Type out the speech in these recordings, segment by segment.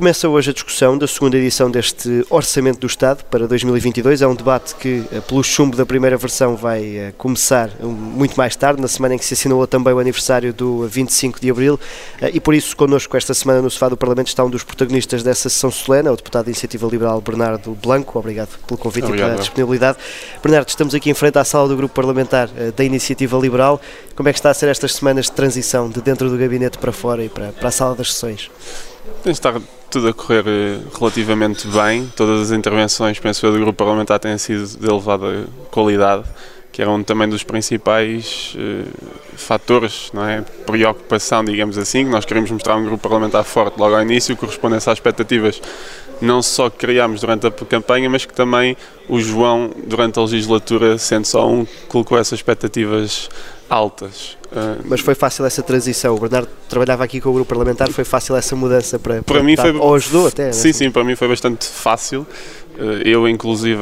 começa hoje a discussão da segunda edição deste Orçamento do Estado para 2022. É um debate que, eh, pelo chumbo da primeira versão, vai eh, começar muito mais tarde, na semana em que se assinalou também o aniversário do 25 de Abril. Eh, e por isso, connosco esta semana no sofá do Parlamento está um dos protagonistas dessa sessão solene, o deputado da Iniciativa Liberal Bernardo Blanco. Obrigado pelo convite Obrigado. e pela disponibilidade. Bernardo, estamos aqui em frente à sala do Grupo Parlamentar da Iniciativa Liberal. Como é que está a ser estas semanas de transição de dentro do gabinete para fora e para, para a sala das sessões? Tem estado tudo a correr eh, relativamente bem. Todas as intervenções, penso eu, do grupo parlamentar têm sido de elevada qualidade, que era um também dos principais uh, fatores, não é? Preocupação, digamos assim, que nós queremos mostrar um grupo parlamentar forte logo ao início, correspondência às expectativas não só que criámos durante a campanha, mas que também o João, durante a legislatura, sendo só um, colocou essas expectativas altas. Uh, Mas foi fácil essa transição? O Bernardo trabalhava aqui com o grupo parlamentar, foi fácil essa mudança para, para, para mim foi ou ajudou até? Sim, sim, para mim foi bastante fácil. Uh, eu, inclusive,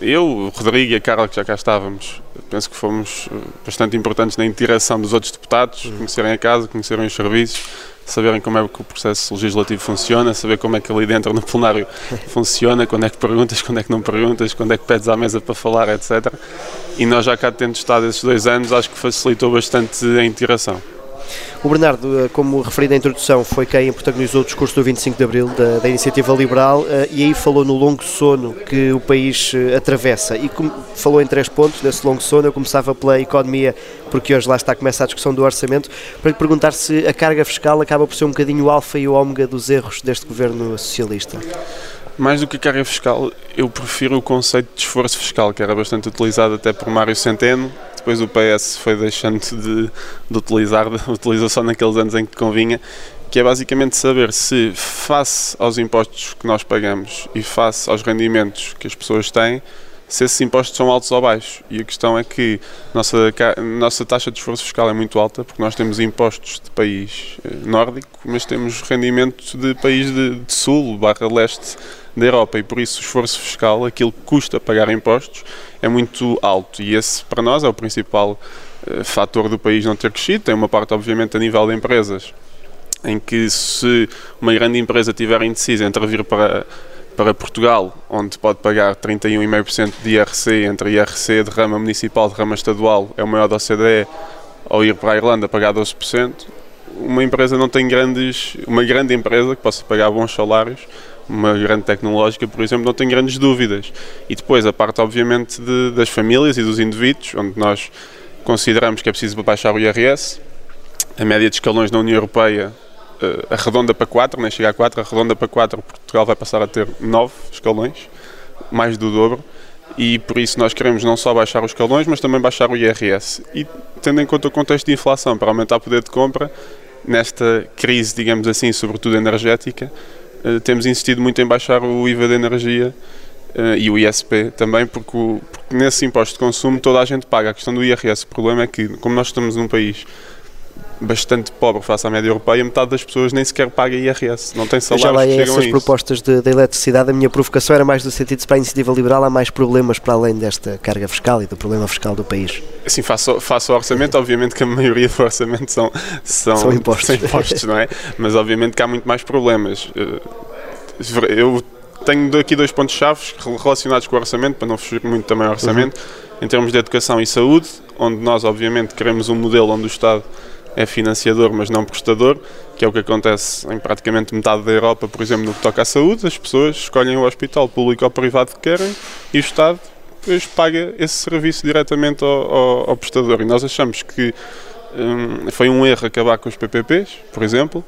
eu, o Rodrigo e a Carla, que já cá estávamos, penso que fomos ah, bastante importantes na interação dos outros deputados, uhum. conhecerem a casa, conhecerem os serviços, saberem como é que o processo legislativo funciona, saber como é que ali dentro no plenário funciona, quando é que perguntas, quando é que não perguntas, quando é que pedes à mesa para falar, etc. E nós já cá tendo estado esses dois anos, acho que facilitou bastante a interação. O Bernardo, eh, como referido na introdução, foi quem protagonizou o discurso do 25 de Abril da, da Iniciativa Liberal eh, e aí falou no longo sono que o país eh, atravessa e falou em três pontos nesse longo sono. Eu começava pela economia, porque hoje lá está a começar a discussão do orçamento, para lhe perguntar se a carga fiscal acaba por ser um bocadinho o alfa e o ômega dos erros deste governo socialista. Mais do que a carga fiscal, eu prefiro o conceito de esforço fiscal, que era bastante utilizado até por Mário Centeno, depois o PS foi deixando de, de utilizar, utilizou só naqueles anos em que convinha, que é basicamente saber se, face aos impostos que nós pagamos e face aos rendimentos que as pessoas têm, se esses impostos são altos ou baixos. E a questão é que nossa nossa taxa de esforço fiscal é muito alta, porque nós temos impostos de país eh, nórdico, mas temos rendimento de país de, de sul, barra leste da Europa, e por isso o esforço fiscal, aquilo que custa pagar impostos, é muito alto e esse para nós é o principal uh, fator do país não ter crescido. Tem uma parte, obviamente, a nível de empresas, em que se uma grande empresa tiver indecisa entre vir para, para Portugal, onde pode pagar 31,5% de IRC, entre IRC de rama municipal, de rama estadual, é o maior da OCDE, ou ir para a Irlanda pagar 12%, uma empresa não tem grandes, uma grande empresa que possa pagar bons salários, uma grande tecnológica, por exemplo, não tem grandes dúvidas. E depois a parte, obviamente, de, das famílias e dos indivíduos, onde nós consideramos que é preciso baixar o IRS. A média de escalões na União Europeia uh, arredonda para 4, nem chega a 4, arredonda para 4, Portugal vai passar a ter 9 escalões, mais do dobro. E por isso nós queremos não só baixar os escalões, mas também baixar o IRS. E tendo em conta o contexto de inflação, para aumentar o poder de compra, nesta crise, digamos assim, sobretudo energética, temos insistido muito em baixar o IVA da energia uh, e o ISP também, porque, o, porque nesse imposto de consumo toda a gente paga. A questão do IRS, o problema é que, como nós estamos num país bastante pobre face à média europeia, metade das pessoas nem sequer paga IRS, não tem salários Já lá que essas propostas de, de, eletricidade, a minha provocação era mais no sentido de para a iniciativa liberal há mais problemas para além desta carga fiscal e do problema fiscal do país. Assim, faço, faço o orçamento, obviamente que a maioria do orçamento são, são, são impostos. São impostos, não é? Mas obviamente que há muito mais problemas. Eh, eu tenho aqui dois pontos-chave relacionados com o orçamento, para não fugir muito também ao orçamento, uhum. em termos de educação e saúde, onde nós obviamente queremos um modelo onde o Estado é financiador, mas não prestador, que é o que acontece em praticamente metade da Europa, por exemplo, no que toca à saúde. As pessoas escolhem o hospital público ou privado que querem e o Estado depois paga esse serviço diretamente ao, ao, ao prestador. E nós achamos que hum, foi um erro acabar com os PPPs, por exemplo.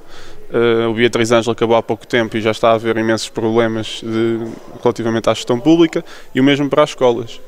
Uh, o Beatriz Ângelo acabou há pouco tempo e já está a haver imensos problemas de, relativamente à gestão pública e o mesmo para as escolas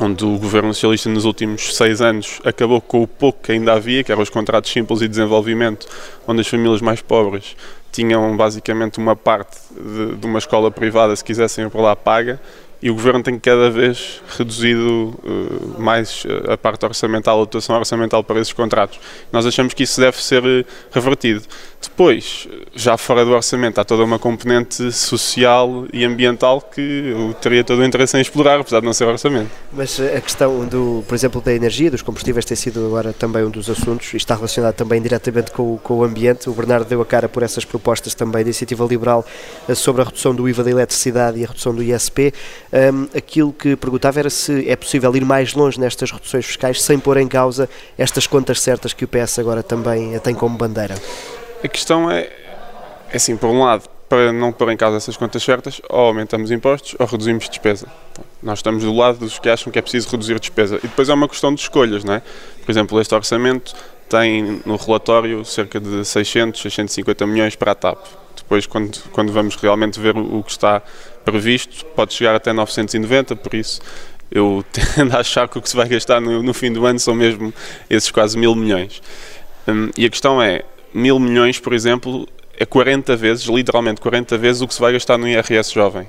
onde o governo socialista nos últimos seis anos acabou com o pouco que ainda havia, que eram os contratos simples e desenvolvimento, onde as famílias mais pobres tinham basicamente uma parte de, de uma escola privada, se quisessem ir lá, paga, e o Governo tem cada vez reduzido uh, mais a parte orçamental, a dotação orçamental para esses contratos. Nós achamos que isso deve ser revertido. Depois, já fora do orçamento, há toda uma componente social e ambiental que eu teria todo o interesse em explorar, apesar de não ser orçamento. Mas a questão, do, por exemplo, da energia, dos combustíveis, tem sido agora também um dos assuntos e está relacionado também diretamente com, com o ambiente. O Bernardo deu a cara por essas propostas também da Iniciativa Liberal eh, sobre a redução do IVA da eletricidade e a redução do ISP. Um, aquilo que perguntava era se é possível ir mais longe nestas reduções fiscais sem pôr em causa estas contas certas que o PS agora também tem como bandeira. A questão é, é assim, por um lado, para não pôr em causa essas contas certas, ou aumentamos impostos ou reduzimos despesa. Nós estamos do lado dos que acham que é preciso reduzir despesa. E depois é uma questão de escolhas, não é? Por exemplo, este orçamento tem no relatório cerca de 600, 650 milhões para a TAP. Depois, quando, quando vamos realmente ver o, que está previsto, pode chegar até 990, por isso eu tendo a achar que o que se vai gastar no, no fim do ano são mesmo esses quase mil milhões. Hum, e a questão é, mil milhões, por exemplo, é 40 vezes, literalmente 40 vezes o que se vai gastar no IRS jovem.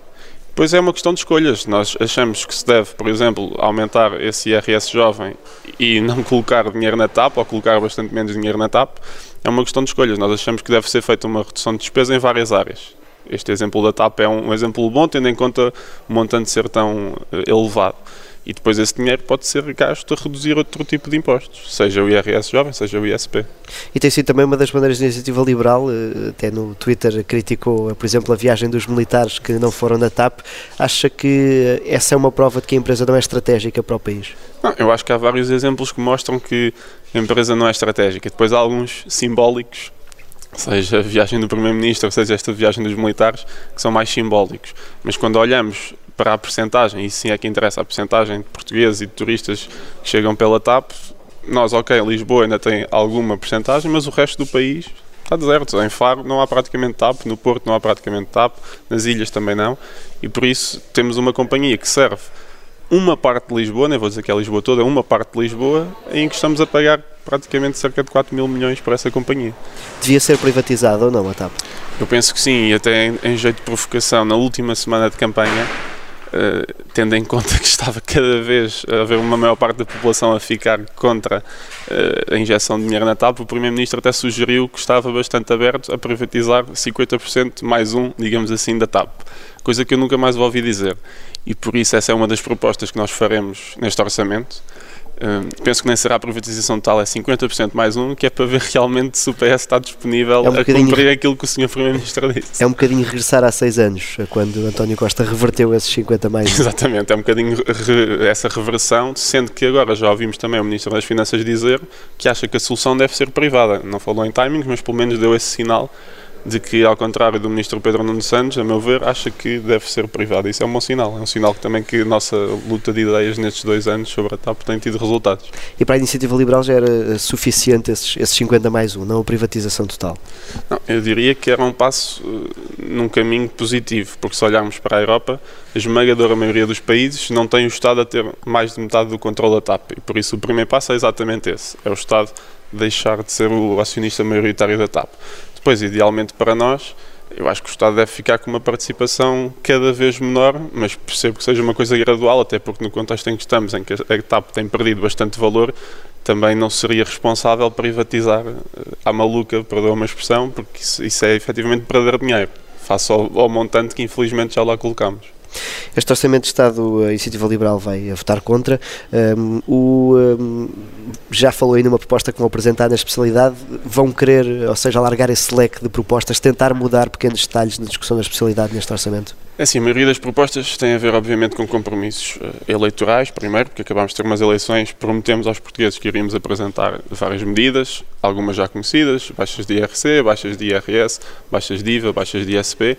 Pois é uma questão de escolhas. Nós achamos que se deve, por exemplo, aumentar esse IRS jovem e não colocar dinheiro na TAP ou colocar bastante menos dinheiro na TAP. É uma questão de escolhas. Nós achamos que deve ser feita uma redução de despesa em várias áreas. Este exemplo da TAP é um exemplo bom, tendo em conta o montante ser tão eh, elevado. E depois esse dinheiro pode ser gasto a reduzir outro tipo de impostos, seja o IRS jovem, seja o ISP. E tem sido também uma das bandeiras da iniciativa liberal, eh, até no Twitter criticou, por exemplo, a viagem dos militares que não foram na TAP. Acha que essa é uma prova de que a empresa não é estratégica para o país? Não, eu acho que há vários exemplos que mostram que a empresa não é estratégica. Depois há alguns simbólicos seja a viagem do Primeiro-Ministro, seja esta viagem dos militares, que são mais simbólicos. Mas quando olhamos para a percentagem, e sim é que interessa a percentagem de portugueses e de turistas que chegam pela TAP, nós, ok, Lisboa ainda tem alguma percentagem, mas o resto do país está deserto. Em Faro não há praticamente TAP, no Porto não há praticamente TAP, nas ilhas também não, e por isso temos uma companhia que serve uma parte de Lisboa, nem vou dizer que é Lisboa toda, uma parte de Lisboa, em que estamos a pagar praticamente cerca de 4 mil milhões por essa companhia. Devia ser privatizada ou não a TAP? Eu penso que sim, e até em, em jeito de provocação, na última semana de campanha, tendo em conta que estava cada vez a haver uma maior parte da população a ficar contra uh, a injeção de dinheiro na TAP, o Primeiro-Ministro até sugeriu que estava bastante aberto a privatizar 50% mais um, digamos assim, da TAP. Coisa que eu nunca mais ouvi dizer. E por isso essa é uma das propostas que nós faremos neste orçamento penso que nem será a privatização total, é 50% mais um, que é para ver realmente se o PS está disponível é um a cumprir aquilo que o Sr. Primeiro-Ministro disse. É um bocadinho regressar há seis anos, quando António Costa reverteu esses 50 mais um. Exatamente, é um bocadinho re essa reversão, sendo que agora já ouvimos também o Ministro das Finanças dizer que acha que a solução deve ser privada. Não falou em timings, mas pelo menos deu esse sinal de que, ao contrário do ministro Pedro Nuno Santos, a meu ver, acha que deve ser privado. Isso é um bom sinal. É um sinal que também que a nossa luta de ideias nestes dois anos sobre a TAP tem tido resultados. E para a iniciativa liberal já era eh, suficiente esses, esses 50 mais 1, não a privatização total? Não, eu diria que era um passo uh, num caminho positivo, porque se olharmos para a Europa, a esmagadora maioria dos países não tem o Estado a ter mais de metade do controle da TAP. E por isso o primeiro passo é exatamente esse: é o Estado deixar de ser o acionista maioritário da TAP. Depois, idealmente para nós, eu acho que o Estado deve ficar com uma participação cada vez menor, mas percebo que seja uma coisa gradual, até porque no contexto em que estamos, em que a TAP tem perdido bastante valor, também não seria responsável privatizar eh, maluca, perdoa uma expressão, porque isso, isso é efetivamente perder dinheiro, face ao, ao montante que infelizmente já lá colocamos. Este Orçamento de Estado, a Iniciativa Liberal vai votar contra. Um, o, um, já falou aí numa proposta que vão apresentar na especialidade. Vão querer, ou seja, alargar esse leque de propostas, tentar mudar pequenos detalhes na discussão da especialidade neste Orçamento? É assim, a maioria das propostas tem a ver, obviamente, com compromissos uh, eleitorais, primeiro, porque acabámos de ter umas eleições, prometemos aos portugueses que iríamos apresentar várias medidas, algumas já conhecidas, baixas de IRC, baixas de IRS, baixas de IVA, baixas de ISP,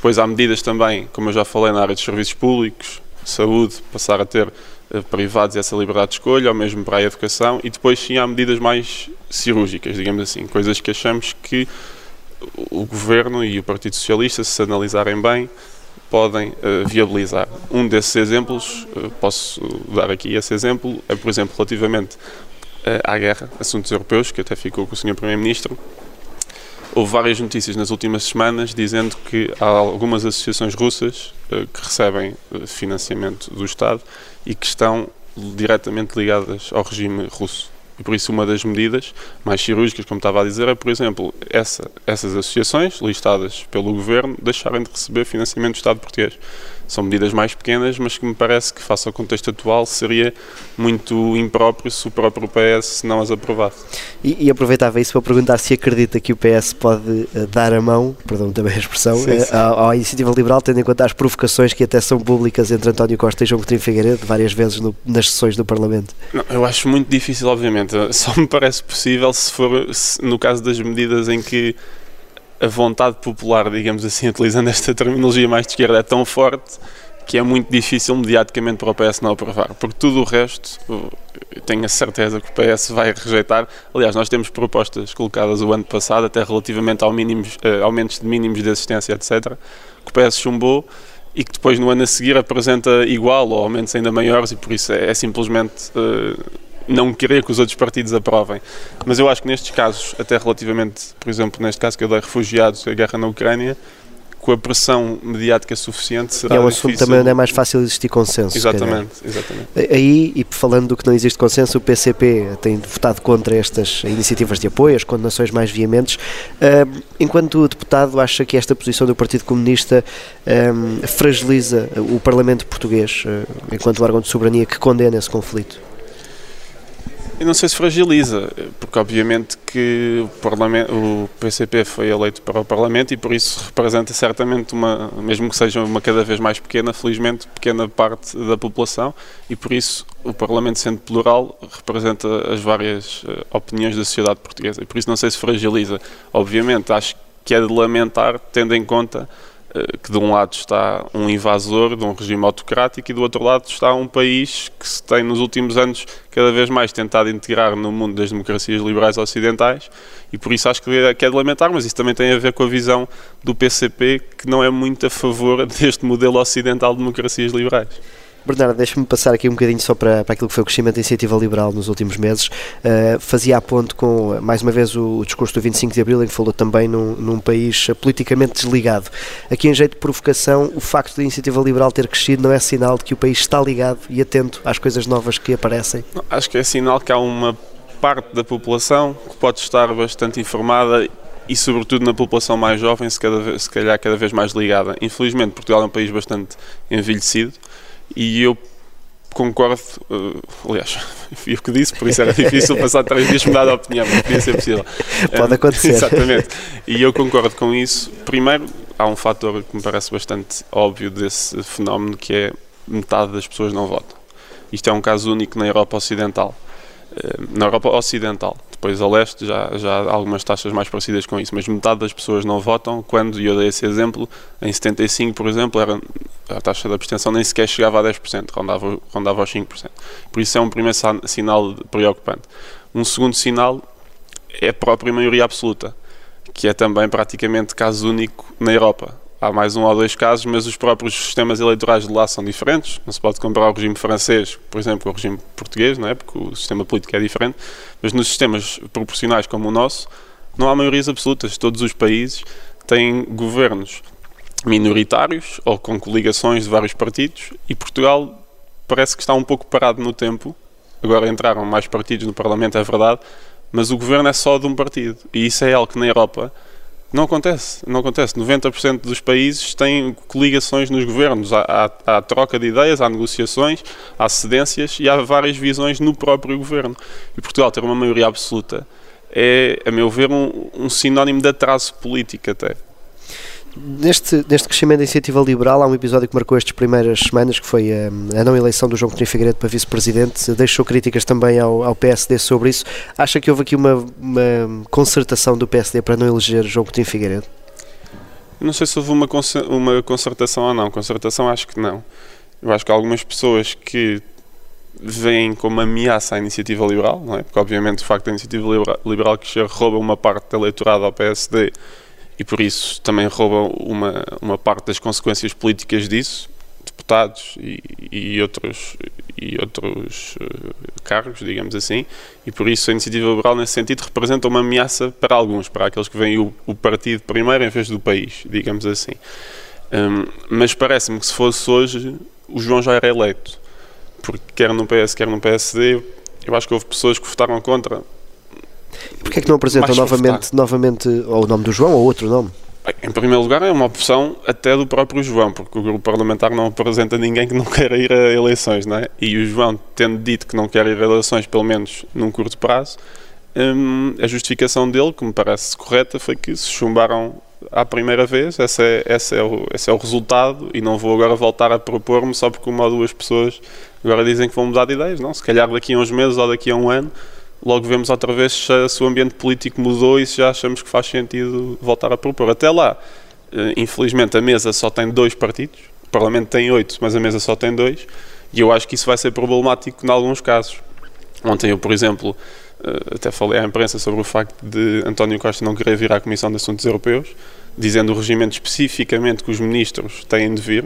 depois há medidas também, como eu já falei, na área dos serviços públicos, saúde, passar a ter uh, privados essa liberdade de escolha, ou mesmo para a educação, e depois sim há medidas mais cirúrgicas, digamos assim, coisas que achamos que o Governo e o Partido Socialista, se analisarem bem, podem uh, viabilizar. Um desses exemplos, uh, posso dar aqui esse exemplo, é por exemplo relativamente uh, à guerra, assuntos europeus, que até ficou com o Sr. Primeiro-Ministro, houve várias notícias nas últimas semanas dizendo que há algumas associações russas uh, que recebem uh, financiamento do Estado e que estão diretamente ligadas ao regime russo. E por isso uma das medidas mais cirúrgicas, como estava a dizer, é, por exemplo, essa, essas associações listadas pelo governo deixarem de receber financiamento do Estado português. São medidas mais pequenas, mas que me parece que, face ao contexto atual, seria muito impróprio se o próprio PS não as aprovasse. E, e aproveitava isso para perguntar se acredita que o PS pode uh, dar a mão, perdão também a expressão, sim, sim. Uh, à, Iniciativa Liberal, tendo em conta as provocações que até são públicas entre António Costa e João Coutinho Figueiredo, várias vezes no, nas sessões do Parlamento. Não, eu acho muito difícil, obviamente. Só me parece possível se for, se, no caso das medidas em que a vontade popular, digamos assim, utilizando esta terminologia mais de esquerda, é tão forte que é muito difícil mediaticamente para o PS não aprovar, porque tudo o resto tenho a certeza que o PS vai rejeitar. Aliás, nós temos propostas colocadas o ano passado, até relativamente ao mínimos, uh, aumentos de mínimos de assistência, etc., que o PS chumbou e que depois no ano a seguir apresenta igual ou aumentos ainda maiores e por isso é, é simplesmente uh, não querer que os outros partidos aprovem. Mas eu acho que nestes casos, até relativamente, por exemplo, neste caso que eu dei refugiados, a guerra na Ucrânia, com a pressão mediática suficiente será e é um assunto também onde é mais fácil existir consenso. Exatamente, exatamente. Aí, e falando do que não existe consenso, o PCP tem votado contra estas iniciativas de apoio, as condenações mais veementes. Uh, enquanto deputado, acha que esta posição do Partido Comunista um, fragiliza o Parlamento português, uh, enquanto órgão de soberania que condena esse conflito? Eu não sei se fragiliza, porque obviamente que o, o PCP foi eleito para o Parlamento e por isso representa certamente uma, mesmo que seja uma cada vez mais pequena, felizmente, pequena parte da população e por isso o Parlamento sendo plural representa as várias uh, opiniões da sociedade portuguesa e por isso não sei se fragiliza. Obviamente acho que é de lamentar, tendo em conta eh, que de um lado está um invasor de um regime autocrático e do outro lado está um país que se tem nos últimos anos cada vez mais tentado integrar no mundo das democracias liberais ocidentais e por isso acho que é, é de lamentar, mas isso também tem a ver com a visão do PCP que não é muito a favor deste modelo ocidental de democracias liberais. Bernardo, deixa-me passar aqui um bocadinho só para, para aquilo que foi o crescimento da iniciativa liberal nos últimos meses. Uh, fazia a ponto com, mais uma vez, o, o, discurso do 25 de Abril, em que falou também num, num, país politicamente desligado. Aqui, em jeito de provocação, o facto da iniciativa liberal ter crescido não é sinal de que o país está ligado e atento às coisas novas que aparecem? Não, acho que é sinal que há uma parte da população que pode estar bastante informada e sobretudo na população mais jovem, se, cada se calhar cada vez mais ligada. Infelizmente, Portugal é um país bastante envelhecido e eu concordo, uh, aliás, fui eu que disse, por isso era difícil passar três dias mudar de opinião, mas podia ser possível. Pode acontecer. exatamente. E eu concordo com isso. Primeiro, há um fator que me parece bastante óbvio desse fenómeno, que é metade das pessoas não votam. Isto é um caso único na Europa Ocidental. Uh, na Europa Ocidental. Depois a leste já, já há algumas taxas mais parecidas com isso, mas metade das pessoas não votam quando, e eu dei esse exemplo, em 75, por exemplo, era, a taxa de abstenção nem sequer chegava a 10%, rondava, rondava aos 5%. Por isso é um primeiro sinal preocupante. Um segundo sinal é a própria maioria absoluta, que é também praticamente caso único na Europa há mais um ou dois casos, mas os próprios sistemas eleitorais de lá são diferentes. Não se pode comparar o regime francês, por exemplo, com o regime português, não é? porque o sistema político é diferente. Mas nos sistemas proporcionais como o nosso, não há maiorias absolutas. Todos os países têm governos minoritários ou com coligações de vários partidos e Portugal parece que está um pouco parado no tempo. Agora entraram mais partidos no Parlamento, é verdade, mas o governo é só de um partido. E isso é algo que na Europa não acontece, não acontece. 90% dos países têm coligações nos governos. Há, há, há, troca de ideias, há negociações, há cedências e há várias visões no próprio governo. E Portugal ter uma maioria absoluta é, a meu ver, um, um sinónimo de atraso político até. Neste, neste crescimento da iniciativa liberal, há um episódio que marcou estas primeiras semanas, que foi a, hum, a não eleição do João Coutinho Figueiredo para vice-presidente. Deixou críticas também ao, ao, PSD sobre isso. Acha que houve aqui uma, uma concertação do PSD para não eleger João Coutinho Figueiredo? Não sei se houve uma, uma concertação ou não. Concertação acho que não. Eu acho que algumas pessoas que veem como ameaça à iniciativa liberal, não é? porque obviamente o facto da iniciativa liberal, que rouba uma parte do eleitorado ao PSD e por isso também roubam uma, uma parte das consequências políticas disso, deputados e, e, outros, e outros uh, cargos, digamos assim, e por isso a iniciativa liberal, nesse sentido, representa uma ameaça para alguns, para aqueles que veem o, o partido primeiro em vez do país, digamos assim. Um, mas parece-me que se fosse hoje, o João já era eleito, porque quer no PS, quer no PSD, eu acho que houve pessoas que votaram contra. Porquê é que não apresentam novamente, novamente ou o nome do João ou outro nome? Bem, em primeiro lugar, é uma opção até do próprio João, porque o grupo parlamentar não apresenta ninguém que não queira ir a eleições, não é? E o João, tendo dito que não quer ir a eleições, pelo menos num curto prazo, hum, a justificação dele, que me parece correta, foi que se chumbaram à primeira vez, esse é, esse, é o, esse é o resultado, e não vou agora voltar a propor-me só porque uma ou duas pessoas agora dizem que vão mudar de ideias, não? Se calhar daqui a uns meses ou daqui a um ano logo vemos outra vez se o ambiente político mudou e se já achamos que faz sentido voltar a propor. Até lá, eh, infelizmente, a mesa só tem dois partidos, o Parlamento tem oito, mas a mesa só tem dois, e eu acho que isso vai ser problemático em alguns casos. Ontem eu, por exemplo, eh, até falei à imprensa sobre o facto de António Costa não querer vir à Comissão de Assuntos Europeus, dizendo o regimento especificamente que os ministros têm de vir,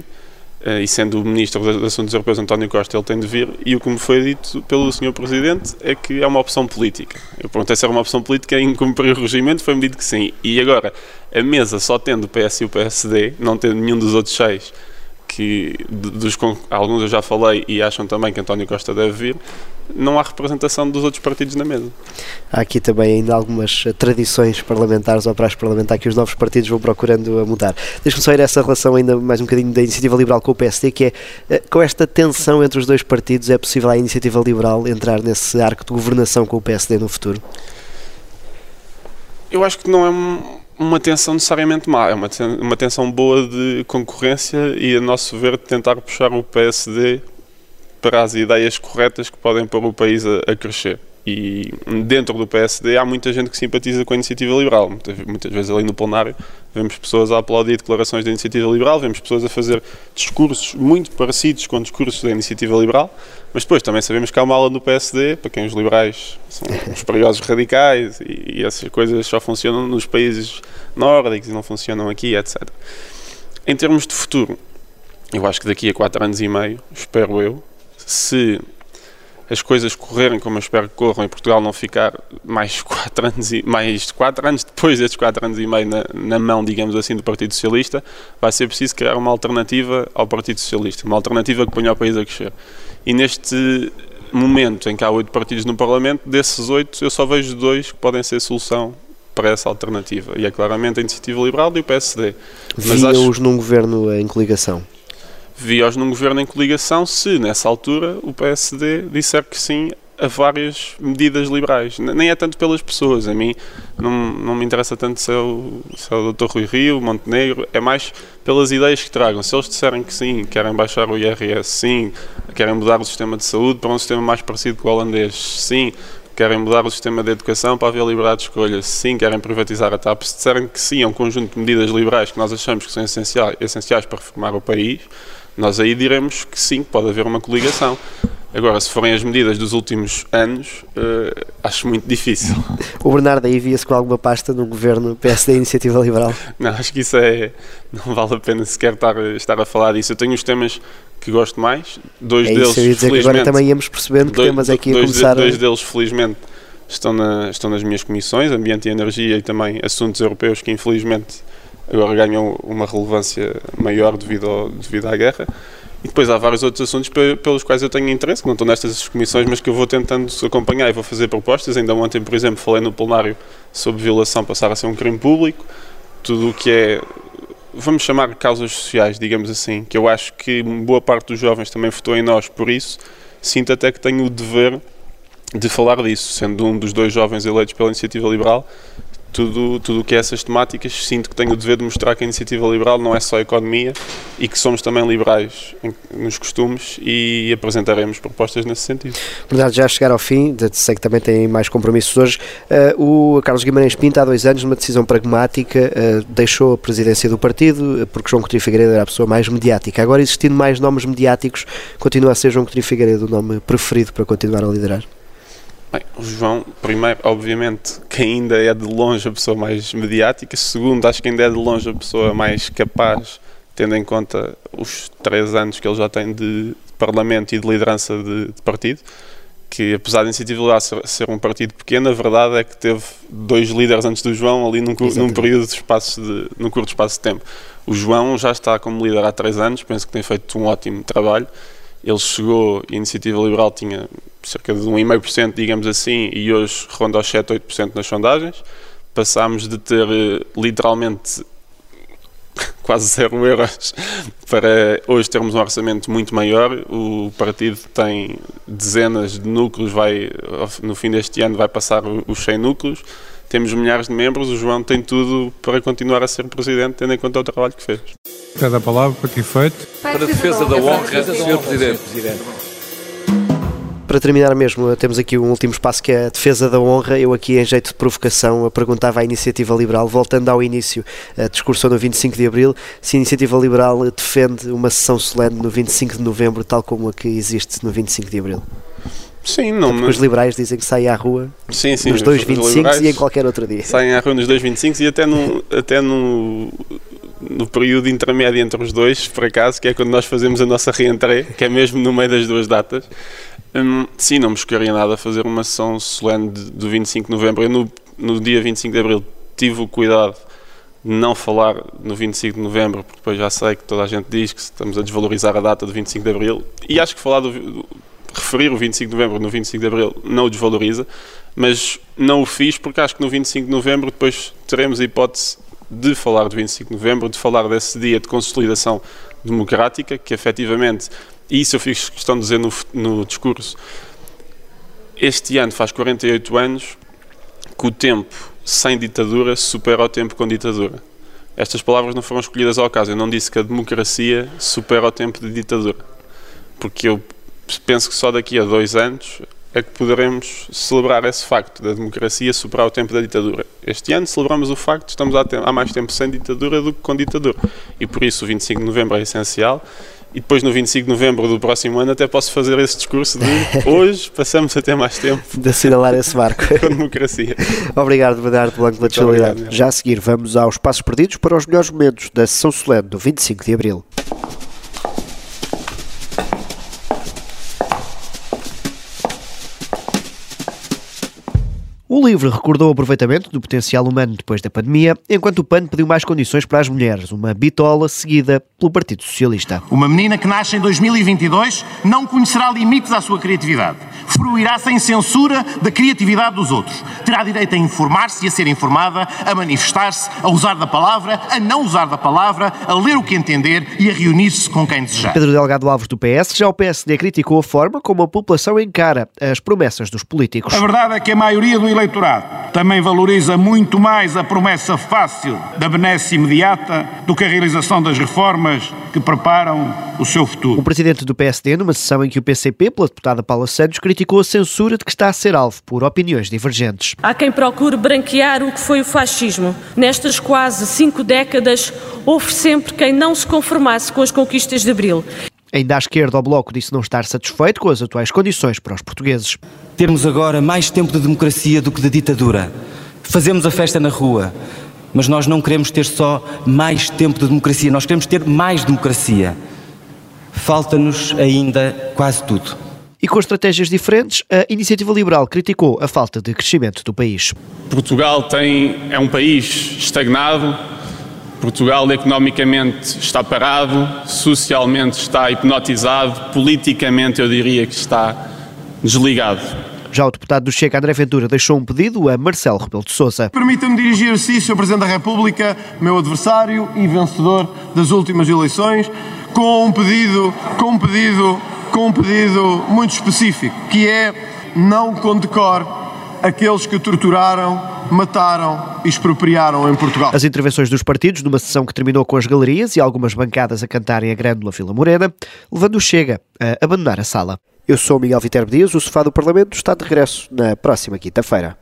e sendo o Ministro dos Assuntos Europeus António Costa, ele tem de vir, e o que me foi dito pelo Sr. Presidente é que é uma opção política. Eu perguntei se era uma opção política em cumprir o regimento, foi-me dito que sim. E agora, a mesa só tendo o PS e o PSD, não tendo nenhum dos outros seis, que dos, alguns eu já falei e acham também que António Costa deve vir, não há representação dos outros partidos na mesa. Há aqui também ainda algumas tradições parlamentares ou praxe parlamentar que os novos partidos vão procurando mudar. Deixa-me só ir a essa relação ainda mais um bocadinho da Iniciativa Liberal com o PSD, que é eh, com esta tensão entre os dois partidos, é possível a Iniciativa Liberal entrar nesse arco de governação com o PSD no futuro? Eu acho que não é uma tensão necessariamente má, é uma, uma tensão boa de concorrência e, a nosso ver, tentar puxar o PSD para as ideias corretas que podem pôr o país a, a crescer. E dentro do PSD há muita gente que simpatiza com a iniciativa liberal. Muitas, muitas, vezes ali no plenário vemos pessoas a aplaudir declarações da iniciativa liberal, vemos pessoas a fazer discursos muito parecidos com discursos da iniciativa liberal, mas depois também sabemos que há uma ala no PSD, para quem os liberais são os perigosos radicais e, e essas coisas só funcionam nos países nórdicos e não funcionam aqui, etc. Em termos de futuro, eu acho que daqui a quatro anos e meio, espero eu, se as coisas correrem como eu espero que corram e Portugal não ficar mais quatro anos e mais quatro anos depois destes quatro anos e meio na, na, mão, digamos assim, do Partido Socialista, vai ser preciso criar uma alternativa ao Partido Socialista, uma alternativa que ponha o país a crescer. E neste momento em que há oito partidos no Parlamento, desses oito eu só vejo dois que podem ser solução para essa alternativa. E é claramente a Iniciativa Liberal e o PSD. Via-os acho... num governo em coligação? Via-os num governo em coligação se, nessa altura, o PSD disser que sim a várias medidas liberais. Nem é tanto pelas pessoas, a mim não, não me interessa tanto se é, o, se é o Dr. Rui Rio, Montenegro, é mais pelas ideias que tragam. Se eles disserem que sim, querem baixar o IRS, sim, querem mudar o sistema de saúde para um sistema mais parecido com o holandês, sim, querem mudar o sistema de educação para haver liberdade de escolha, sim, querem privatizar a TAP, se disserem que sim, é um conjunto de medidas liberais que nós achamos que são essenciais, essenciais para reformar o país, nós aí diremos que sim, pode haver uma coligação. Agora, se forem as medidas dos últimos anos, uh, acho muito difícil. O Bernardo aí via-se com alguma pasta no governo PSD Iniciativa Liberal? Não, acho que isso é. Não vale a pena sequer estar, estar a falar disso. Eu tenho os temas que gosto mais, dois é deles. Isso, que agora também íamos percebendo que dois, temas é que ia dois, começar. Dois deles, felizmente, estão, na, estão nas minhas comissões, Ambiente e Energia e também Assuntos Europeus, que infelizmente agora ganham uma relevância maior devido, ao, devido à guerra. E depois há vários outros assuntos pelos quais eu tenho interesse, que não estão nestas comissões, mas que eu vou tentando acompanhar e vou fazer propostas. Ainda ontem, por exemplo, falei no plenário sobre violação passar a ser um crime público. Tudo o que é, vamos chamar causas sociais, digamos assim, que eu acho que boa parte dos jovens também votou em nós por isso. Sinto até que tenho o dever de falar disso, sendo um dos dois jovens eleitos pela Iniciativa Liberal, tudo tudo o que é essas temáticas, sinto que tenho o dever de mostrar que a iniciativa liberal não é só economia e que somos também liberais em, nos costumes e apresentaremos propostas nesse sentido. Verdade, já chegar ao fim, sei que também tem mais compromissos hoje, uh, o Carlos Guimarães Pinto, há dois anos, numa decisão pragmática, uh, deixou a presidência do partido eh, porque João Coutinho Figueiredo era a pessoa mais mediática. Agora, existindo mais nomes mediáticos, continua a ser João Coutinho Figueiredo o nome preferido para continuar a liderar? Bem, o João, primeiro, obviamente, que ainda é de longe a pessoa mais mediática. Segundo, acho que ainda é de longe a pessoa mais capaz, tendo em conta os três anos que ele já tem de parlamento e de liderança de, de partido, que apesar da Iniciativa Liberal ser um partido pequeno, a verdade é que teve dois líderes antes do João ali num, num período de espaço de, num curto espaço de tempo. O João já está como líder há três anos, penso que tem feito um ótimo trabalho. Ele chegou, a Iniciativa Liberal tinha cerca de 1,5%, digamos assim, e hoje ronda aos 7, 8% nas sondagens. Passámos de ter eh, literalmente quase zero euros para hoje termos um orçamento muito maior. O partido tem dezenas de núcleos, vai no fim deste ano vai passar os 100 núcleos. Temos milhares de membros, o João tem tudo para continuar a ser presidente, tendo em conta o trabalho que fez. Cada palavra para que efeito? Para a defesa da honra, Sr. Presidente para terminar mesmo, temos aqui um último espaço que é a defesa da honra. Eu aqui, em jeito de provocação, perguntava à Iniciativa Liberal, voltando ao início, a discursão no 25 de Abril, se a Iniciativa Liberal defende uma sessão solene no 25 de Novembro, tal como a que existe no 25 de Abril. Sim, não. Porque os liberais dizem que saem à rua sim, sim, nos dois 25 e em qualquer outro dia. Saem à rua nos dois 25 e até no, até no, no período intermédio entre os dois, por acaso, que é quando nós fazemos a nossa reentrée, que é mesmo no meio das duas datas. Hum, sim, não me buscaria nada fazer uma sessão solene de, do 25 de novembro. Eu, no, no dia 25 de abril, tive o cuidado de não falar no 25 de novembro, porque depois já sei que toda a gente diz que estamos a desvalorizar a data do 25 de abril. E acho que falar do, do referir o 25 de novembro no 25 de abril não o desvaloriza, mas não o fiz porque acho que no 25 de novembro depois teremos a hipótese de falar do 25 de novembro, de falar desse dia de consolidação democrática, que efetivamente e isso eu fiz questão de dizer no, no discurso, este ano faz 48 anos que o tempo sem ditadura supera o tempo com ditadura. Estas palavras não foram escolhidas ao acaso. Eu não disse que a democracia supera o tempo de ditadura. Porque eu penso que só daqui a dois anos é que poderemos celebrar esse facto da democracia superar o tempo da ditadura. Este ano celebramos o facto estamos há mais tempo sem ditadura do que com ditadura. E por isso o 25 de novembro é essencial e depois no 25 de novembro do próximo ano até posso fazer esse discurso de hoje passamos a ter mais tempo de assinalar esse marco com democracia. Obrigado, Bernardo Blanco, pela disponibilidade. Já a seguir, vamos aos passos perdidos para os melhores momentos da sessão solene do 25 de abril. O livro recordou o aproveitamento do potencial humano depois da pandemia, enquanto o PAN pediu mais condições para as mulheres, uma bitola seguida pelo Partido Socialista. Uma menina que nasce em 2022 não conhecerá limites à sua criatividade. Fruirá sem censura da criatividade dos outros. Terá direito a informar-se e a ser informada, a manifestar-se, a usar da palavra, a não usar da palavra, a ler o que entender e a reunir-se com quem desejar. Pedro Delgado Alves do PS, já o PSD criticou a forma como a população encara as promessas dos políticos. A verdade é que a maioria do eleitorado também valoriza muito mais a promessa fácil da benesse imediata do que a realização das reformas que preparam o seu futuro. O presidente do PSD, numa sessão em que o PCP, pela deputada Paula Santos, criticou a censura de que está a ser alvo por opiniões divergentes. Há quem procure branquear o que foi o fascismo. Nestas quase cinco décadas, houve sempre quem não se conformasse com as conquistas de Abril. Ainda à esquerda, o Bloco disse não estar satisfeito com as atuais condições para os portugueses. Termos agora mais tempo de democracia do que de ditadura. Fazemos a festa na rua, mas nós não queremos ter só mais tempo de democracia, nós queremos ter mais democracia. Falta-nos ainda quase tudo. E com estratégias diferentes, a Iniciativa Liberal criticou a falta de crescimento do país. Portugal tem, é um país estagnado, Portugal economicamente está parado, socialmente está hipnotizado, politicamente eu diria que está desligado. Já o deputado do Chega, André Ventura, deixou um pedido a Marcelo Rebelo de Sousa. Permita-me dirigir-se, Sr. Presidente da República, meu adversário e vencedor das últimas eleições, com um pedido, com um pedido, com um pedido muito específico, que é não condecore aqueles que torturaram mataram e expropriaram em Portugal. As intervenções dos partidos, numa sessão que terminou com as galerias e algumas bancadas a cantarem a Grândola Vila Morena, levando o Chega a abandonar a sala. Eu sou Miguel Viterbo Dias, o Sofá do Parlamento está de regresso na próxima quinta-feira.